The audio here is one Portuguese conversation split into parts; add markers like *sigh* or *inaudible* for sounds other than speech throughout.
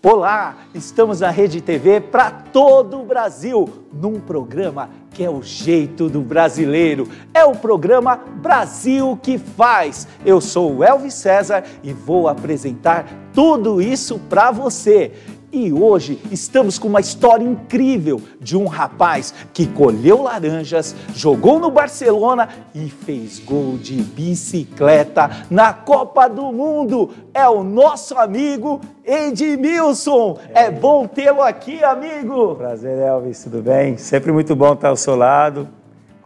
Olá, estamos na Rede TV para todo o Brasil, num programa que é o jeito do brasileiro. É o programa Brasil que faz. Eu sou o Elvis César e vou apresentar tudo isso para você. E hoje estamos com uma história incrível de um rapaz que colheu laranjas, jogou no Barcelona e fez gol de bicicleta na Copa do Mundo. É o nosso amigo Edmilson. É, é bom tê-lo aqui, amigo. Prazer, Elvis, tudo bem? Sempre muito bom estar ao seu lado,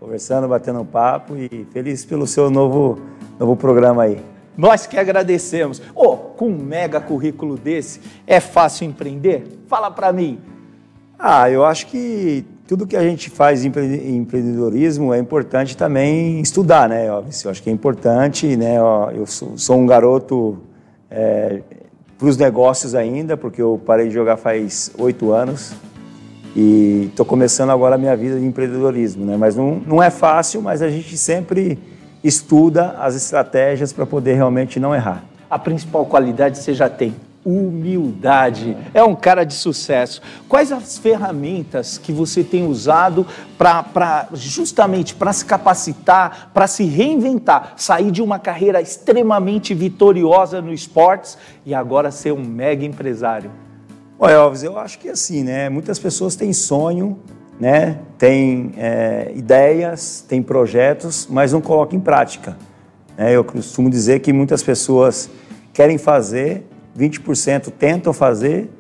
conversando, batendo um papo e feliz pelo seu novo, novo programa aí. Nós que agradecemos. Oh, com um mega currículo desse, é fácil empreender? Fala para mim. Ah, eu acho que tudo que a gente faz em empreendedorismo é importante também estudar, né? Eu acho que é importante, né? Eu sou, um garoto é, para os negócios ainda, porque eu parei de jogar faz oito anos e estou começando agora a minha vida de empreendedorismo, né? Mas não, não é fácil, mas a gente sempre estuda as estratégias para poder realmente não errar. A principal qualidade você já tem, humildade. É um cara de sucesso. Quais as ferramentas que você tem usado para justamente para se capacitar, para se reinventar, sair de uma carreira extremamente vitoriosa no esportes e agora ser um mega empresário? Olha, Elvis, eu acho que assim, né? Muitas pessoas têm sonho, né? tem é, ideias, tem projetos, mas não coloca em prática. É, eu costumo dizer que muitas pessoas querem fazer, 20% tentam fazer,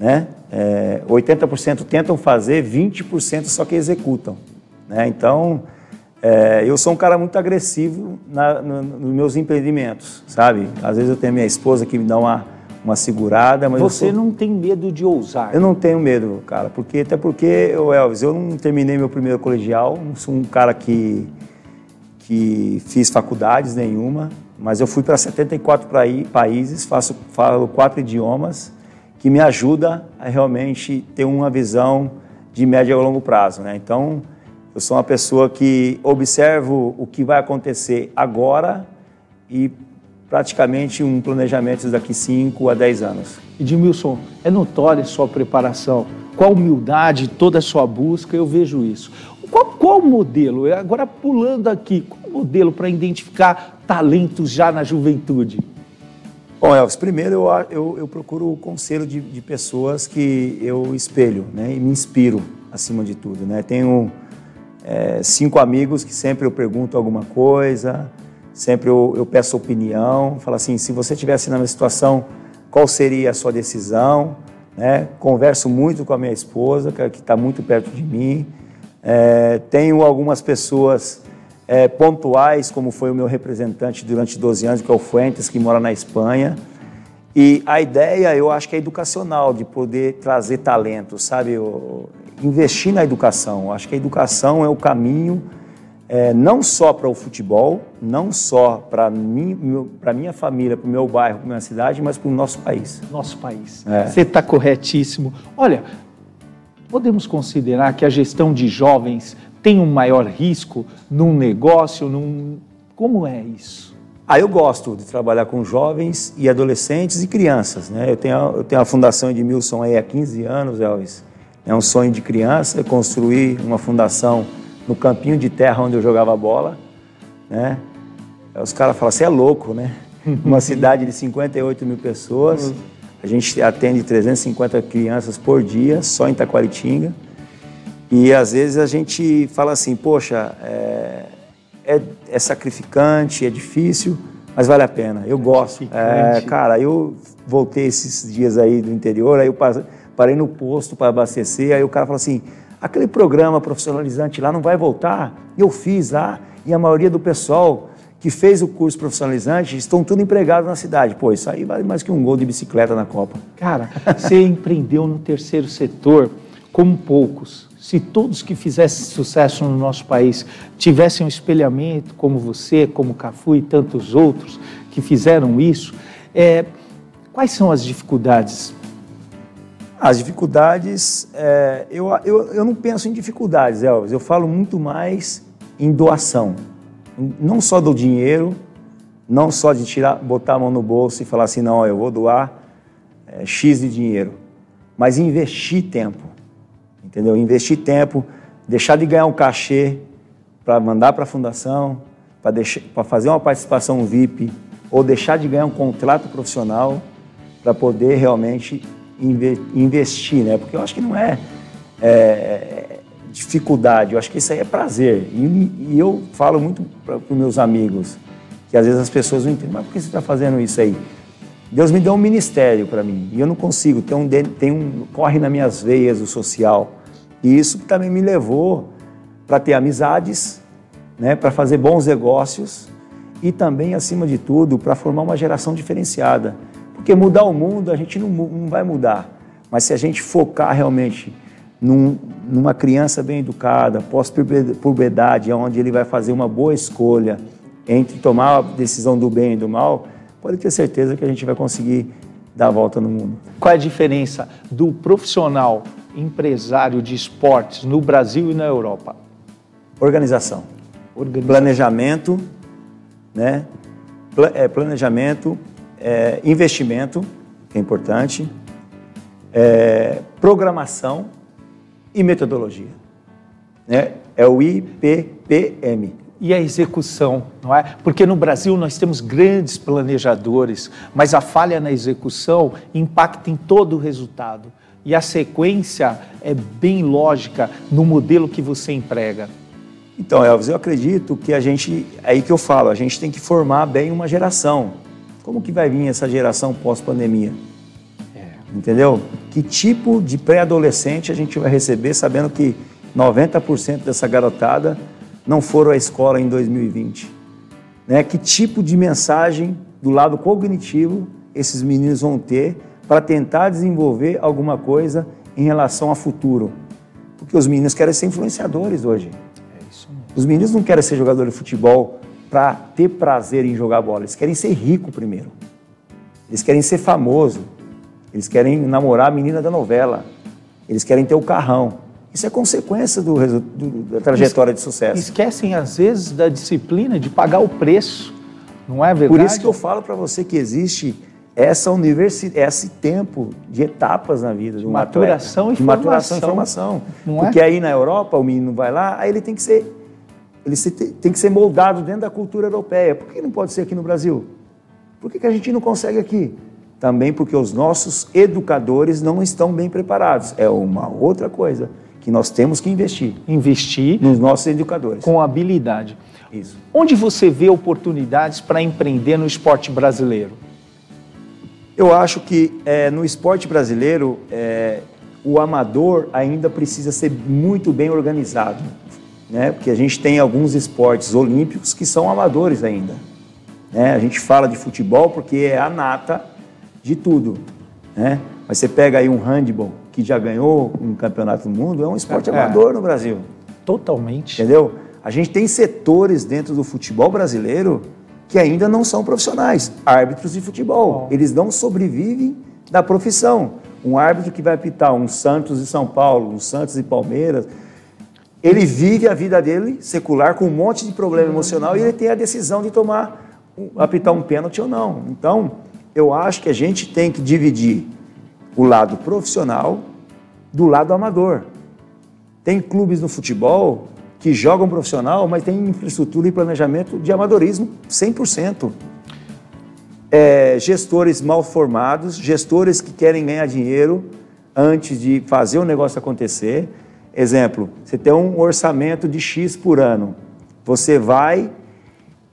né? É, 80% tentam fazer, 20% só que executam. Né? Então, é, eu sou um cara muito agressivo na, no, nos meus empreendimentos, sabe? Às vezes eu tenho minha esposa que me dá uma uma segurada. Mas Você sou... não tem medo de ousar? Eu não tenho medo, cara, porque até porque, eu, Elvis, eu não terminei meu primeiro colegial, não sou um cara que, que fiz faculdades nenhuma, mas eu fui para 74 países, faço, falo quatro idiomas, que me ajuda a realmente ter uma visão de médio a longo prazo, né? Então, eu sou uma pessoa que observo o que vai acontecer agora e praticamente um planejamento daqui 5 a 10 anos. Edmilson, é notória a sua preparação, com a humildade, toda a sua busca, eu vejo isso. Qual, qual o modelo, agora pulando aqui, qual o modelo para identificar talentos já na juventude? Bom, Elvis, primeiro eu, eu, eu procuro o conselho de, de, pessoas que eu espelho né, e me inspiro acima de tudo. Né? Tenho é, cinco amigos que sempre eu pergunto alguma coisa, Sempre eu, eu peço opinião, falo assim, se você estivesse na minha situação, qual seria a sua decisão? Né? Converso muito com a minha esposa, que está muito perto de mim. É, tenho algumas pessoas é, pontuais, como foi o meu representante durante 12 anos, que é o Fuentes, que mora na Espanha. E a ideia, eu acho que é educacional, de poder trazer talento, sabe? Eu, investir na educação. Eu acho que a educação é o caminho é, não só para o futebol, não só para mim, para minha família, para o meu bairro, para minha cidade, mas para o nosso país. Nosso país. É. Você está corretíssimo. Olha, podemos considerar que a gestão de jovens tem um maior risco num negócio, num... como é isso? Ah, eu gosto de trabalhar com jovens e adolescentes e crianças. Né? Eu, tenho, eu tenho a Fundação Edmilson aí há 15 anos, Elvis. É um sonho de criança construir uma fundação no campinho de terra onde eu jogava bola, né? Os caras falam, você é louco, né? *laughs* Uma cidade de 58 mil pessoas, a gente atende 350 crianças por dia, só em Taquaritinga. E às vezes a gente fala assim, poxa, é, é, é sacrificante, é difícil, mas vale a pena. Eu gosto. É, cara, eu voltei esses dias aí do interior, aí eu parei no posto para abastecer, aí o cara fala assim, aquele programa profissionalizante lá não vai voltar. Eu fiz lá e a maioria do pessoal que fez o curso profissionalizante estão tudo empregados na cidade. Pô, isso aí vale mais que um gol de bicicleta na Copa. Cara, você empreendeu no terceiro setor como poucos. Se todos que fizessem sucesso no nosso país tivessem um espelhamento como você, como Cafu e tantos outros que fizeram isso, é, quais são as dificuldades as dificuldades, é, eu, eu, eu não penso em dificuldades, Elvis, eu falo muito mais em doação. Não só do dinheiro, não só de tirar, botar a mão no bolso e falar assim, não, eu vou doar é, X de dinheiro, mas investir tempo, entendeu? Investir tempo, deixar de ganhar um cachê para mandar para a fundação, para fazer uma participação VIP, ou deixar de ganhar um contrato profissional para poder realmente investir, né? Porque eu acho que não é, é dificuldade, eu acho que isso aí é prazer. E, e eu falo muito para os meus amigos, que às vezes as pessoas não entendem, mas por que você está fazendo isso aí? Deus me deu um ministério para mim e eu não consigo, tem um, tem um corre nas minhas veias o social. E isso também me levou para ter amizades, né, para fazer bons negócios e também, acima de tudo, para formar uma geração diferenciada. Porque mudar o mundo a gente não, não vai mudar, mas se a gente focar realmente num, numa criança bem educada, pós-puberdade, onde ele vai fazer uma boa escolha entre tomar a decisão do bem e do mal, pode ter certeza que a gente vai conseguir dar a volta no mundo. Qual é a diferença do profissional empresário de esportes no Brasil e na Europa? Organização. Organização. Planejamento, né? É, planejamento, é, investimento, que é importante, é, programação e metodologia. Né? É o IPPM. E a execução, não é? Porque no Brasil nós temos grandes planejadores, mas a falha na execução impacta em todo o resultado. E a sequência é bem lógica no modelo que você emprega. Então, Elvis, eu acredito que a gente, é aí que eu falo, a gente tem que formar bem uma geração. Como que vai vir essa geração pós-pandemia? É. Entendeu? Que tipo de pré-adolescente a gente vai receber sabendo que 90% dessa garotada não foram à escola em 2020? Né? Que tipo de mensagem do lado cognitivo esses meninos vão ter para tentar desenvolver alguma coisa em relação ao futuro? Porque os meninos querem ser influenciadores hoje. Os meninos não querem ser jogador de futebol para ter prazer em jogar bola, eles querem ser rico primeiro. Eles querem ser famoso. Eles querem namorar a menina da novela. Eles querem ter o carrão. Isso é consequência do, do, da trajetória de sucesso. Esquecem, às vezes, da disciplina de pagar o preço. Não é verdade? Por isso que eu falo para você que existe essa universidade, esse tempo de etapas na vida de um maturação atleta. e formação. Maturação e formação. Não Porque é? aí na Europa o menino vai lá, aí ele tem que ser ele tem que ser moldado dentro da cultura europeia. Por que não pode ser aqui no Brasil? Por que, que a gente não consegue aqui? Também porque os nossos educadores não estão bem preparados. É uma outra coisa que nós temos que investir. Investir nos nossos educadores. Com habilidade. Isso. Onde você vê oportunidades para empreender no esporte brasileiro? Eu acho que é, no esporte brasileiro é, o amador ainda precisa ser muito bem organizado né? porque a gente tem alguns esportes olímpicos que são amadores ainda. Né? A gente fala de futebol porque é a nata de tudo. Né? Mas você pega aí um handball que já ganhou um campeonato do mundo, é um esporte é, amador no Brasil. Totalmente. Entendeu? A gente tem setores dentro do futebol brasileiro que ainda não são profissionais, árbitros de futebol. Eles não sobrevivem da profissão. Um árbitro que vai apitar um Santos e São Paulo, um Santos e Palmeiras, ele vive a vida dele secular com um monte de problema emocional e ele tem a decisão de tomar, apitar um pênalti ou não. Então, eu acho que a gente tem que dividir o lado profissional do lado amador. Tem clubes no futebol que jogam profissional, mas tem infraestrutura e planejamento de amadorismo 100%. É, gestores mal formados, gestores que querem ganhar dinheiro antes de fazer o negócio acontecer Exemplo, você tem um orçamento de X por ano. Você vai,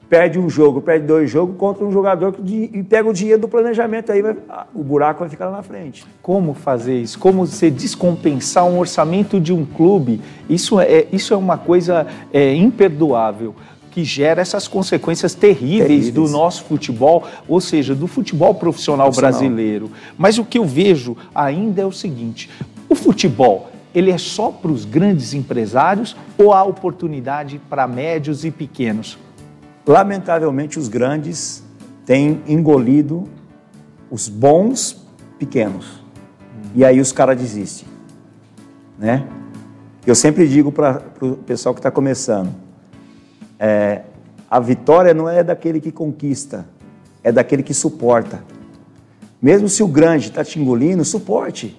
perde um jogo, perde dois jogos contra um jogador que, e pega o dinheiro do planejamento, aí vai, o buraco vai ficar lá na frente. Como fazer isso? Como você descompensar um orçamento de um clube? Isso é, isso é uma coisa é, imperdoável que gera essas consequências terríveis, terríveis, do nosso futebol, ou seja, do futebol profissional, profissional brasileiro. Mas o que eu vejo ainda é o seguinte: o futebol ele é só para os grandes empresários ou há oportunidade para médios e pequenos? Lamentavelmente, os grandes têm engolido os bons pequenos. Hum. E aí os caras desistem. Né? Eu sempre digo para o pessoal que está começando: é, a vitória não é daquele que conquista, é daquele que suporta. Mesmo se o grande está te engolindo, suporte.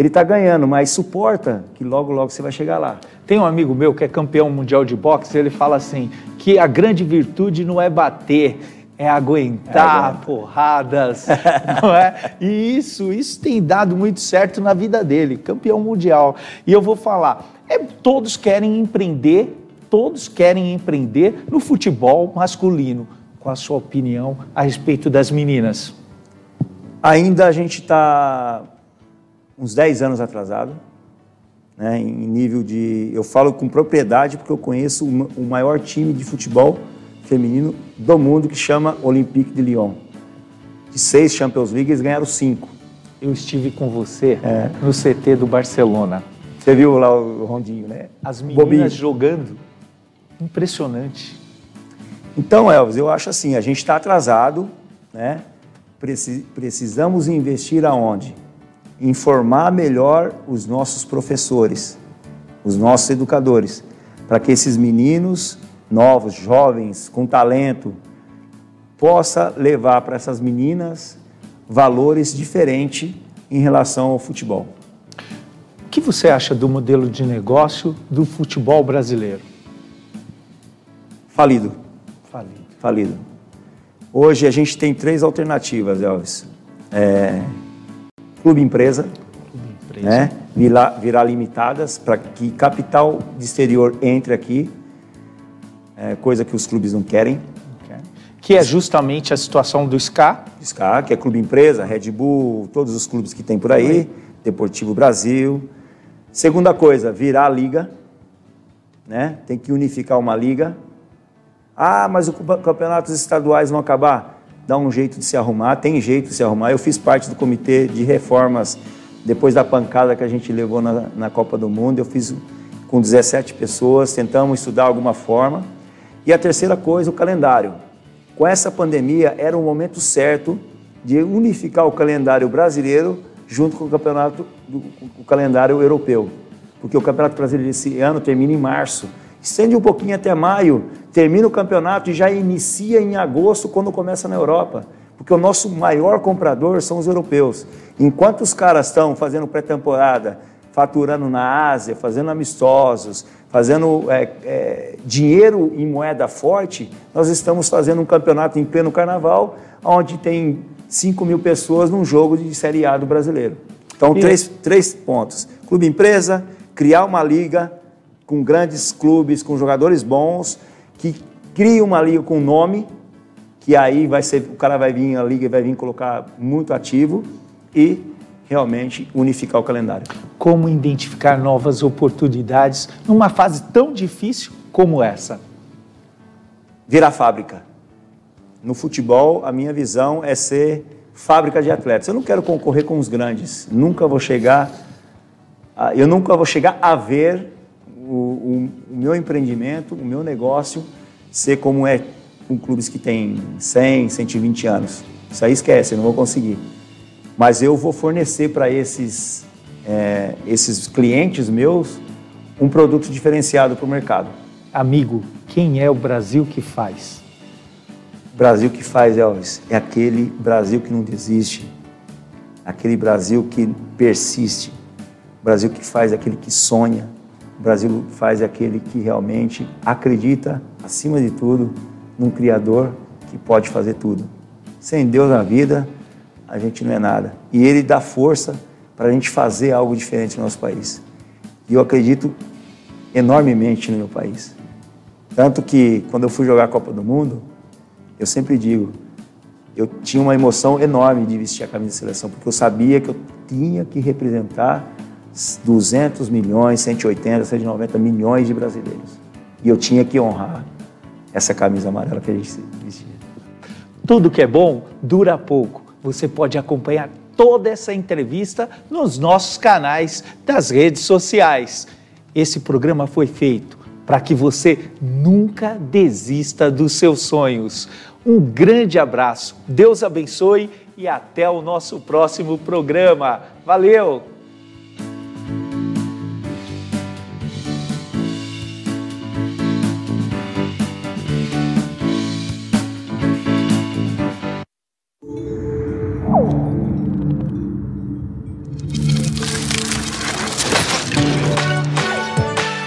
Ele está ganhando, mas suporta que logo, logo você vai chegar lá. Tem um amigo meu que é campeão mundial de boxe, ele fala assim, que a grande virtude não é bater, é aguentar é, porradas, *laughs* não é? E isso, isso tem dado muito certo na vida dele, campeão mundial. E eu vou falar, é, todos querem empreender, todos querem empreender no futebol masculino. Qual a sua opinião a respeito das meninas? Ainda a gente está uns 10 anos atrasado, né, em nível de. Eu falo com propriedade porque eu conheço o maior time de futebol feminino do mundo que chama Olympique de Lyon. De seis Champions League, eles ganharam cinco. Eu estive com você é. no CT do Barcelona. Você viu lá o Rondinho, né? As meninas Bobinho. jogando. Impressionante. Então, Elvis, eu acho assim, a gente está atrasado, né? Precisamos investir aonde? Informar melhor os nossos professores, os nossos educadores, para que esses meninos novos, jovens, com talento, possa levar para essas meninas valores diferentes em relação ao futebol. O que você acha do modelo de negócio do futebol brasileiro? Falido. Falido. Falido. Hoje a gente tem três alternativas, Elvis. É, clube empresa, clube empresa. Né? Virar, limitadas para que capital de exterior entre aqui é, coisa que os clubes não querem. Que é justamente a situação do SCA. SCA, que é clube empresa, Red Bull, todos os clubes que tem por aí, Deportivo Brasil. Segunda coisa, virar a liga, né? Tem que unificar uma liga. Ah, mas os campeonatos estaduais vão acabar. Dá um jeito de se arrumar, tem jeito de se arrumar. Eu fiz parte do comitê de reformas depois da pancada que a gente levou na, na Copa do Mundo. Eu fiz com 17 pessoas, tentamos estudar alguma forma. E a terceira coisa, o calendário. Com essa pandemia, era o momento certo de unificar o calendário brasileiro junto com o campeonato, do, o calendário europeu. Porque o Campeonato Brasileiro esse ano termina em março. Estende um pouquinho até maio, termina o campeonato e já inicia em agosto, quando começa na Europa. Porque o nosso maior comprador são os europeus. Enquanto os caras estão fazendo pré-temporada, faturando na Ásia, fazendo amistosos, fazendo é, é, dinheiro em moeda forte, nós estamos fazendo um campeonato em pleno carnaval, onde tem 5 mil pessoas num jogo de Série A do brasileiro. Então, três, três pontos. Clube empresa, criar uma liga com grandes clubes, com jogadores bons, que crie uma liga com nome, que aí vai ser, o cara vai vir, a liga vai vir colocar muito ativo e realmente unificar o calendário. Como identificar novas oportunidades numa fase tão difícil como essa? Virar fábrica. No futebol, a minha visão é ser fábrica de atletas. Eu não quero concorrer com os grandes. Nunca vou chegar, a, eu nunca vou chegar a ver o, o, o meu empreendimento, o meu negócio ser como é com clubes que têm 100, 120 anos. Isso aí esquece, eu não vou conseguir mas eu vou fornecer para esses, é, esses clientes meus um produto diferenciado para o mercado. Amigo, quem é o Brasil que faz? Brasil que faz, Elvis, é aquele Brasil que não desiste, aquele Brasil que persiste, Brasil que faz aquele que sonha, Brasil faz aquele que realmente acredita, acima de tudo, num Criador que pode fazer tudo. Sem Deus na vida, a gente não é nada. E ele dá força para a gente fazer algo diferente no nosso país. E eu acredito enormemente no meu país. Tanto que quando eu fui jogar a Copa do Mundo, eu sempre digo, eu tinha uma emoção enorme de vestir a camisa de seleção, porque eu sabia que eu tinha que representar 200 milhões, 180, 190 milhões de brasileiros. E eu tinha que honrar essa camisa amarela que a gente vestia. Tudo que é bom dura pouco. Você pode acompanhar toda essa entrevista nos nossos canais das redes sociais. Esse programa foi feito para que você nunca desista dos seus sonhos. Um grande abraço, Deus abençoe e até o nosso próximo programa. Valeu!